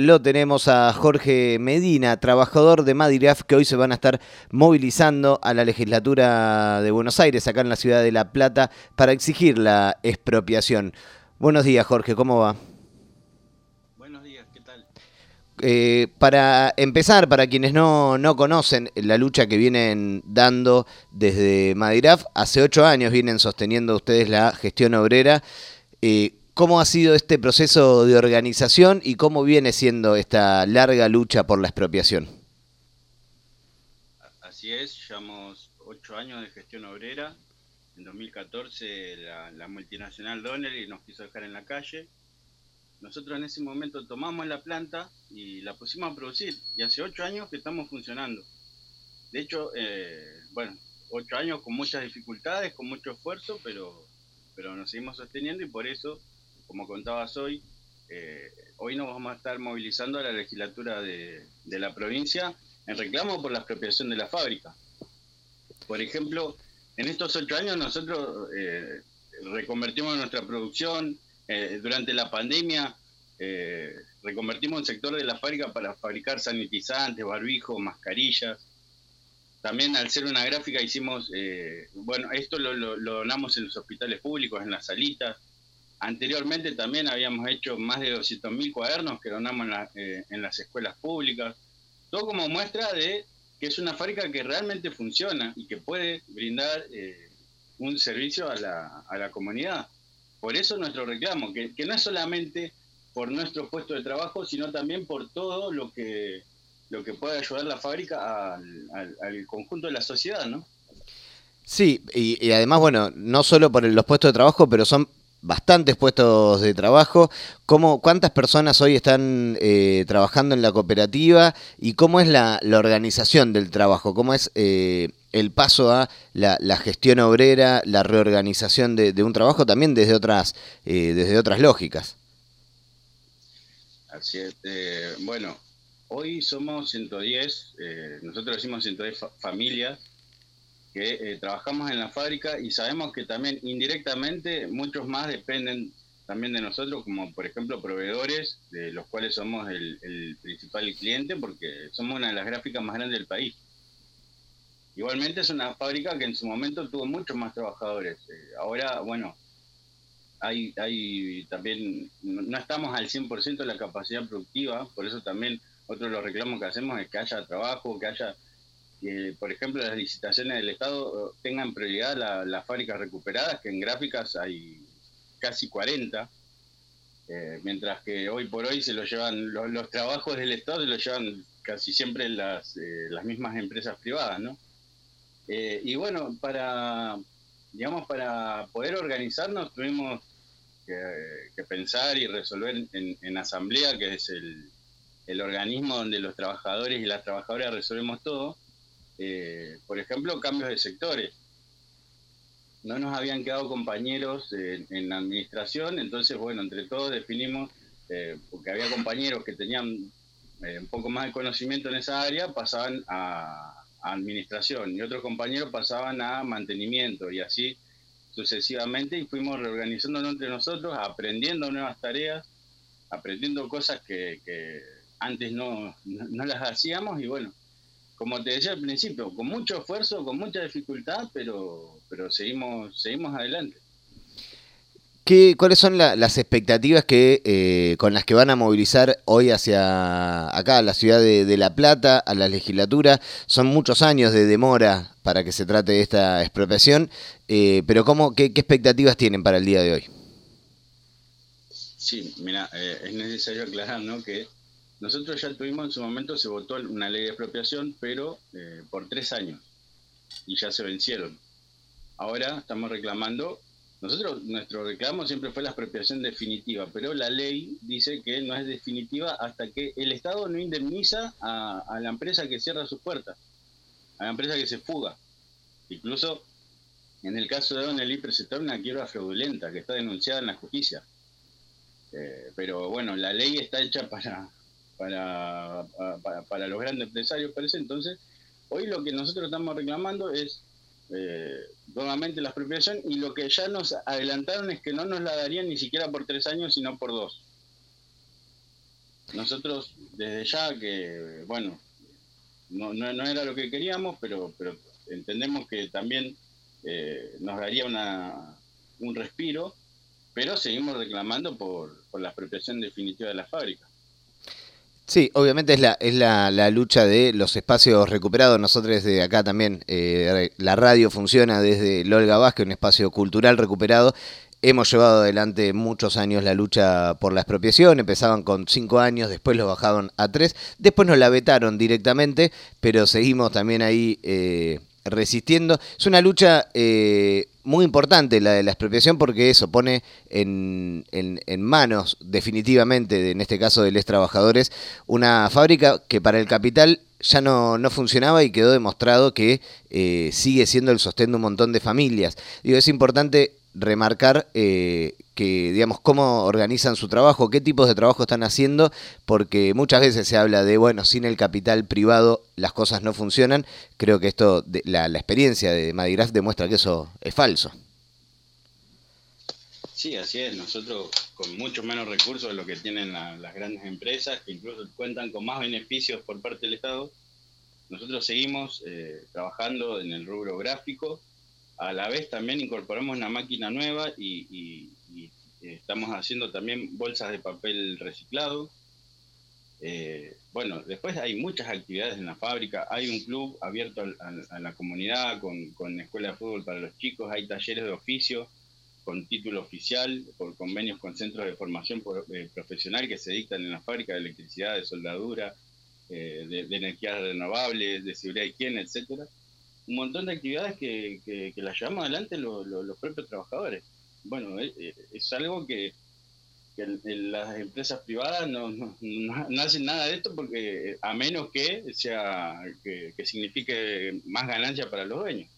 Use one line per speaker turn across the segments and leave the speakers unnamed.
Lo tenemos a Jorge Medina, trabajador de Madiraf, que hoy se van a estar movilizando a la legislatura de Buenos Aires, acá en la ciudad de La Plata, para exigir la expropiación. Buenos días, Jorge, ¿cómo va?
Buenos días, ¿qué tal?
Eh, para empezar, para quienes no, no, conocen la lucha que vienen dando desde Madiraf, hace ocho años vienen sosteniendo ustedes la gestión obrera. Eh, ¿Cómo ha sido este proceso de organización y cómo viene siendo esta larga lucha por la expropiación?
Así es, llevamos ocho años de gestión obrera. En 2014 la, multinacional Donnelly nos quiso dejar en la calle. Nosotros en ese momento tomamos la planta y la pusimos a producir. Y hace ocho años que estamos funcionando. De hecho, eh, bueno, ocho años con muchas dificultades, con mucho esfuerzo, pero, pero nos seguimos sosteniendo y por eso como contabas hoy, eh, hoy nos vamos a estar movilizando a la legislatura de, la provincia en reclamo por la expropiación de la fábrica. Por ejemplo, en estos ocho años nosotros eh, reconvertimos nuestra producción, eh, durante la pandemia reconvertimos el sector de la fábrica para fabricar sanitizantes, barbijos, mascarillas. También al ser una gráfica hicimos, bueno, esto lo, lo donamos en los hospitales públicos, en las salitas, Anteriormente también habíamos hecho más de 200.000 cuadernos que donamos eh, en, las escuelas públicas. Todo como muestra de que es una fábrica que realmente funciona y que puede brindar eh, un servicio a la, a la, comunidad. Por eso nuestro reclamo, que, no es solamente por nuestro puesto de trabajo, sino también por todo lo que, lo que puede ayudar la fábrica al, conjunto de la sociedad, ¿no?
Sí, y, además, bueno, no solo por los puestos de trabajo, pero son bastantes puestos de trabajo. ¿Cómo, ¿Cuántas personas hoy están eh, trabajando en la cooperativa y cómo es la, organización del trabajo? ¿Cómo es eh, el paso a la, gestión obrera, la reorganización de, un trabajo también desde otras, eh, desde otras lógicas?
Así es. bueno, hoy somos 110, nosotros decimos 110 familias que eh, trabajamos en la fábrica y sabemos que también indirectamente muchos más dependen también de nosotros, como por ejemplo proveedores, de los cuales somos el, principal cliente, porque somos una de las gráficas más grandes del país. Igualmente es una fábrica que en su momento tuvo muchos más trabajadores. Eh, ahora, bueno, hay, hay también, no estamos al 100% de la capacidad productiva, por eso también otro de los reclamos que hacemos es que haya trabajo, que haya que, por ejemplo, las licitaciones del Estado eh, tengan prioridad las fábricas recuperadas, que en gráficas hay casi 40, eh, mientras que hoy por hoy se lo llevan, los, trabajos del Estado se los llevan casi siempre las, eh, las mismas empresas privadas, ¿no? y bueno, para, digamos, para poder organizarnos tuvimos que, pensar y resolver en, en, asamblea, que es el, el organismo donde los trabajadores y las trabajadoras resolvemos todo, eh, por ejemplo, cambios de sectores. No nos habían quedado compañeros en, la administración, entonces, bueno, entre todos definimos, eh, porque había compañeros que tenían eh, un poco más de conocimiento en esa área, pasaban a, administración y otros compañeros pasaban a mantenimiento y así sucesivamente y fuimos reorganizándonos entre nosotros, aprendiendo nuevas tareas, aprendiendo cosas que, antes no, no, las hacíamos y bueno, como te decía al principio, con mucho esfuerzo, con mucha dificultad, pero, pero seguimos, seguimos adelante.
¿Qué, ¿Cuáles son las expectativas que eh, con las que van a movilizar hoy hacia acá, a la ciudad de, La Plata, a la legislatura? Son muchos años de demora para que se trate de esta expropiación, eh, pero ¿cómo, qué, expectativas tienen para el día de hoy?
Sí, mira, eh, es necesario aclarar ¿no? que nosotros ya tuvimos en su momento, se votó una ley de expropiación, pero eh, por tres años, y ya se vencieron. Ahora estamos reclamando, nosotros, nuestro reclamo siempre fue la expropiación definitiva, pero la ley dice que no es definitiva hasta que el Estado no indemniza a, la empresa que cierra sus puertas, a la empresa que se fuga. Incluso en el caso de Donnelly presentaron una quiebra fraudulenta que está denunciada en la justicia. Eh, pero bueno, la ley está hecha para, para, para, los grandes empresarios parece. Entonces, hoy lo que nosotros estamos reclamando es eh, nuevamente la expropiación y lo que ya nos adelantaron es que no nos la darían ni siquiera por tres años, sino por dos. nosotros desde ya que, bueno, no, no, era lo que queríamos, pero, pero entendemos que también eh, nos daría una, un respiro, pero seguimos reclamando por, por la apropiación definitiva de la fábrica.
Sí, obviamente es la, es la, la, lucha de los espacios recuperados. Nosotros desde acá también, eh, la radio funciona desde el Olga Vázquez, un espacio cultural recuperado. Hemos llevado adelante muchos años la lucha por la expropiación, empezaban con cinco años, después lo bajaron a tres, después nos la vetaron directamente, pero seguimos también ahí eh, resistiendo. Es una lucha eh, muy importante la de la expropiación porque eso pone en, en, manos definitivamente, en este caso de los trabajadores, una fábrica que para el capital ya no, no funcionaba y quedó demostrado que eh, sigue siendo el sostén de un montón de familias. Digo, es importante remarcar eh, que, digamos, cómo organizan su trabajo, qué tipos de trabajo están haciendo, porque muchas veces se habla de, bueno, sin el capital privado las cosas no funcionan. Creo que esto, la, la experiencia de Madigraf demuestra que eso es falso.
Sí, así es. Nosotros con mucho menos recursos de lo que tienen las grandes empresas, que incluso cuentan con más beneficios por parte del Estado, nosotros seguimos eh, trabajando en el rubro gráfico a la vez también incorporamos una máquina nueva y, estamos haciendo también bolsas de papel reciclado. Eh, bueno, después hay muchas actividades en la fábrica, hay un club abierto a, la comunidad con, con, escuela de fútbol para los chicos, hay talleres de oficio con título oficial, por convenios con centros de formación eh, profesional que se dictan en la fábrica de electricidad, de soldadura, eh, de, energías renovables, de seguridad y higiene, etcétera un montón de actividades que, que, las llevamos adelante los propios trabajadores. Bueno, es, eh, eh, es algo que, las empresas privadas no, no, no, hacen nada de esto porque a menos que sea que, signifique más ganancia para los dueños.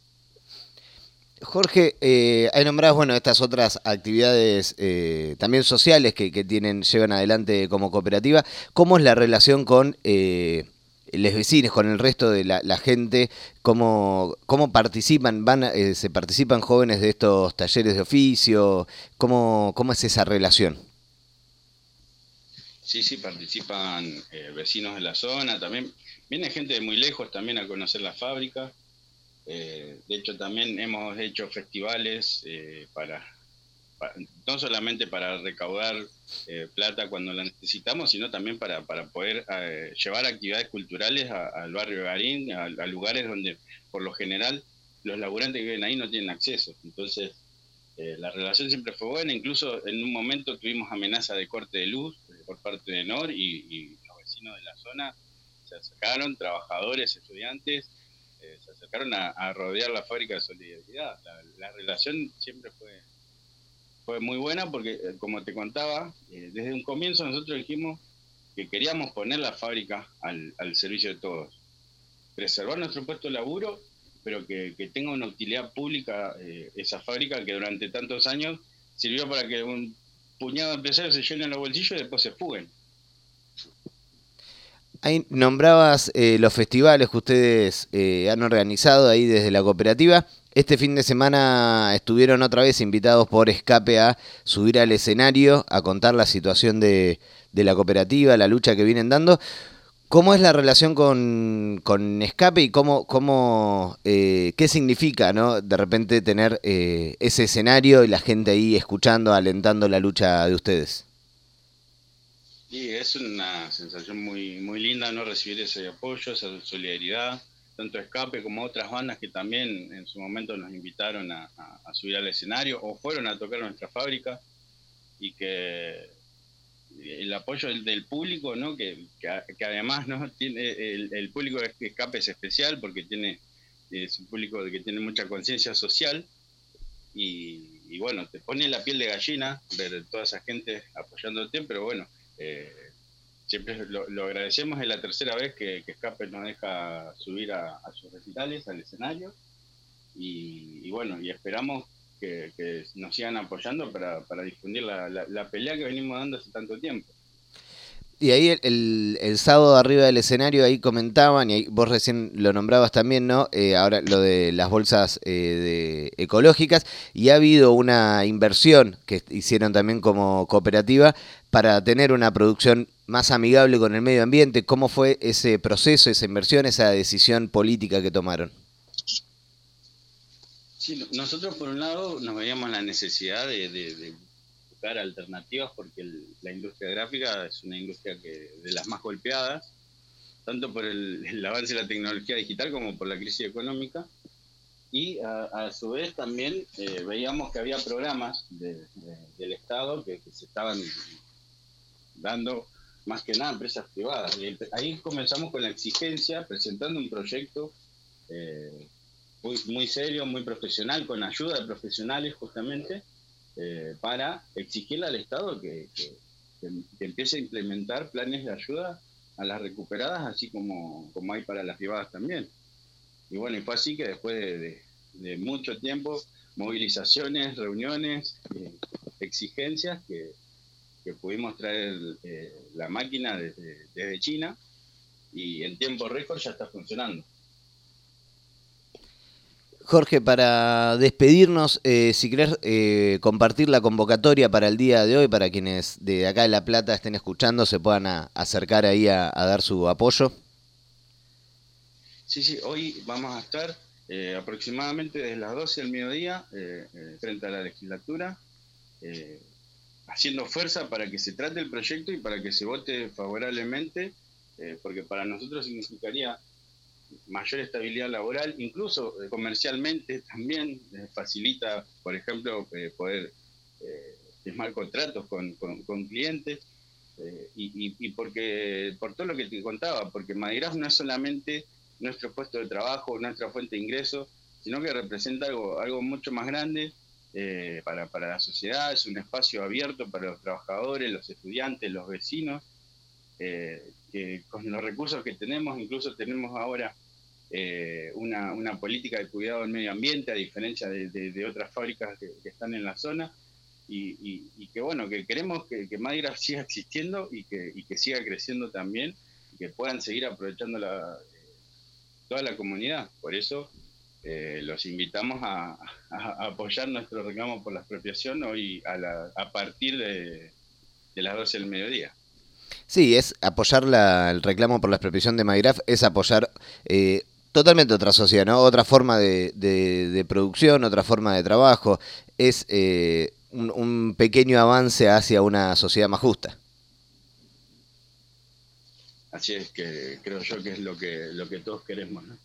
Jorge, eh, hay nombrado bueno estas otras actividades eh, también sociales que, que, tienen llevan adelante como cooperativa. ¿Cómo es la relación con los vecinos, con el resto de la, gente, cómo, cómo participan, van, eh, se participan jóvenes de estos talleres de oficio, cómo, cómo es esa relación.
Sí, sí, participan eh, vecinos de la zona, también viene gente de muy lejos también a conocer la fábrica. Eh, de hecho, también hemos hecho festivales para no solamente para recaudar eh, plata cuando la necesitamos, sino también para, para poder eh, llevar actividades culturales al barrio Garín, a, lugares donde por lo general los laburantes que viven ahí no tienen acceso. Entonces, eh, la relación siempre fue buena, incluso en un momento tuvimos amenaza de corte de luz por parte de NOR y, los vecinos de la zona se acercaron, trabajadores, estudiantes, se acercaron a, rodear la fábrica de solidaridad. la relación siempre fue fue muy buena porque, eh, como te contaba, eh, desde un comienzo nosotros dijimos que queríamos poner la fábrica al, servicio de todos. Preservar nuestro puesto de laburo, pero que, tenga una utilidad pública eh, esa fábrica que durante tantos años sirvió para que un puñado de empresarios se llenen los bolsillos y después se fuguen.
Ahí nombrabas los festivales que ustedes han organizado ahí desde la cooperativa. Este fin de semana estuvieron otra vez invitados por Escape a subir al escenario, a contar la situación de, la cooperativa, la lucha que vienen dando. ¿Cómo es la relación con, Escape y cómo, eh, qué significa, ¿no? De repente tener eh, ese escenario y la gente ahí escuchando, alentando la lucha de ustedes.
Sí, es una sensación muy, muy linda, ¿no? Recibir ese apoyo, esa solidaridad tanto Escape como otras bandas que también en su momento nos invitaron a, subir al escenario o fueron a tocar nuestra fábrica y que el apoyo del, público, ¿no? Que, que, además no tiene el, público de Escape es especial porque tiene es un público que tiene mucha conciencia social y, bueno, te pone la piel de gallina ver toda esa gente apoyándote, pero bueno, eh, siempre lo, agradecemos, es la tercera vez que, que Escape nos deja subir a, sus recitales, al escenario, y, bueno, y esperamos que, nos sigan apoyando para, difundir la, pelea que venimos dando hace tanto tiempo.
Y ahí el, el, sábado arriba del escenario ahí comentaban, y vos recién lo nombrabas también, ¿no? Eh, ahora lo de las bolsas eh, ecológicas, y ha habido una inversión que hicieron también como cooperativa para tener una producción más amigable con el medio ambiente. ¿Cómo fue ese proceso, esa inversión, esa decisión política que tomaron?
Sí, nosotros por un lado nos veíamos la necesidad de alternativas porque la industria gráfica es una industria que de las más golpeadas, tanto por el, avance de la tecnología digital como por la crisis económica. Y a, su vez también eh, veíamos que había programas del Estado que, se estaban dando más que nada a empresas privadas. Y ahí comenzamos con la exigencia, presentando un proyecto eh, muy, muy serio, muy profesional, con ayuda de profesionales justamente, eh, para exigirle al Estado que, empiece a implementar planes de ayuda a las recuperadas, así como, como hay para las privadas también. Y bueno, y fue así que después de, mucho tiempo, movilizaciones, reuniones, eh, exigencias, que, pudimos traer eh, la máquina desde, desde China y en tiempo récord ya está funcionando.
Jorge, para despedirnos, eh, si querés eh, compartir la convocatoria para el día de hoy, para quienes de acá de La Plata estén escuchando, se puedan acercar ahí a, dar su apoyo.
Sí, sí, hoy vamos a estar eh, aproximadamente desde las 12 del mediodía frente a la legislatura, haciendo fuerza para que se trate el proyecto y para que se vote favorablemente, porque para nosotros significaría mayor estabilidad laboral, incluso eh, comercialmente también eh, facilita, por ejemplo, eh, poder firmar contratos con, clientes. Y, porque por todo lo que te contaba, porque Madigraf no es solamente nuestro puesto de trabajo, nuestra fuente de ingresos, sino que representa algo, algo mucho más grande para, para la sociedad, es un espacio abierto para los trabajadores, los estudiantes, los vecinos, que con los recursos que tenemos, incluso tenemos ahora eh, una, una, política de cuidado del medio ambiente, a diferencia de, otras fábricas que, están en la zona, y, que bueno, que queremos que, que Madira siga existiendo y que, que siga creciendo también, y que puedan seguir aprovechando toda la comunidad. Por eso eh, los invitamos a, apoyar nuestro reclamo por la expropiación hoy a, la, a partir de, de las 12 del mediodía.
Sí, es apoyar la, el reclamo por la expropiación de Magraf, es apoyar eh, totalmente otra sociedad, ¿no? Otra forma de, producción, otra forma de trabajo. Es eh, un, pequeño avance hacia una sociedad más justa.
Así es que creo yo que es lo que, lo que todos queremos, ¿no?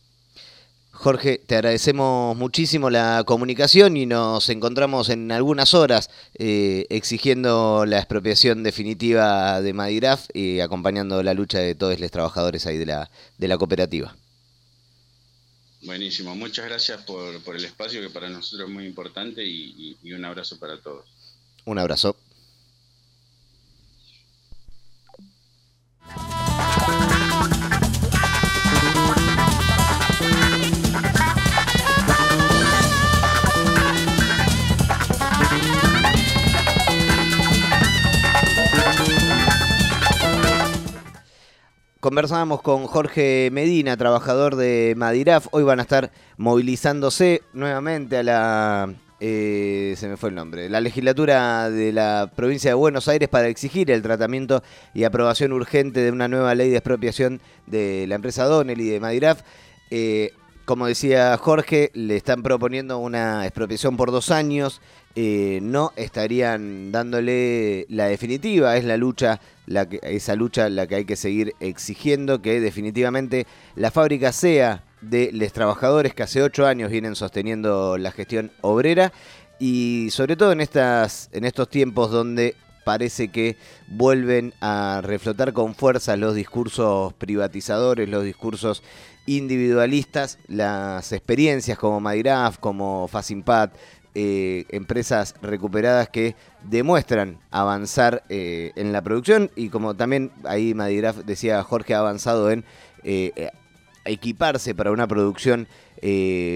Jorge, te agradecemos muchísimo la comunicación y nos encontramos en algunas horas eh, exigiendo la expropiación definitiva de Madiraf y acompañando la lucha de todos los trabajadores ahí de la, de la cooperativa.
Buenísimo, muchas gracias por, por, el espacio que para nosotros es muy importante y, y un abrazo para todos.
Un abrazo. Conversábamos con Jorge Medina, trabajador de Madiraf. Hoy van a estar movilizándose nuevamente a la. Eh, se me fue el nombre. La legislatura de la provincia de Buenos Aires para exigir el tratamiento y aprobación urgente de una nueva ley de expropiación de la empresa Donnelly de Madiraf. Eh, como decía Jorge, le están proponiendo una expropiación por dos años. Eh, no estarían dándole la definitiva. Es la lucha, la que, esa lucha la que hay que seguir exigiendo que definitivamente la fábrica sea de los trabajadores que hace ocho años vienen sosteniendo la gestión obrera y sobre todo en, estas, en estos tiempos donde parece que vuelven a reflotar con fuerza los discursos privatizadores, los discursos individualistas, las experiencias como Madiraf, como Facimpat, eh, empresas recuperadas que demuestran avanzar eh, en la producción y como también ahí Madigraf decía Jorge ha avanzado en eh, equiparse para una producción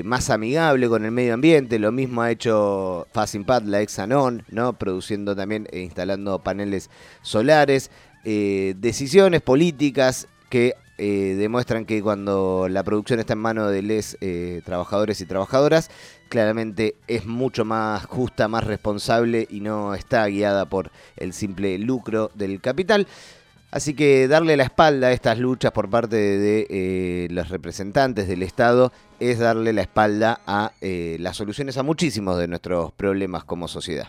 más amigable con el medio ambiente, lo mismo ha hecho Facimpat, la Exanon, ¿no? produciendo también e instalando paneles solares. eh, decisiones políticas que eh, demuestran que cuando la producción está en manos de les eh, trabajadores y trabajadoras, claramente es mucho más justa, más responsable y no está guiada por el simple lucro del capital. Así que darle la espalda a estas luchas por parte de los representantes del Estado es darle la espalda a las soluciones a muchísimos de nuestros problemas como sociedad.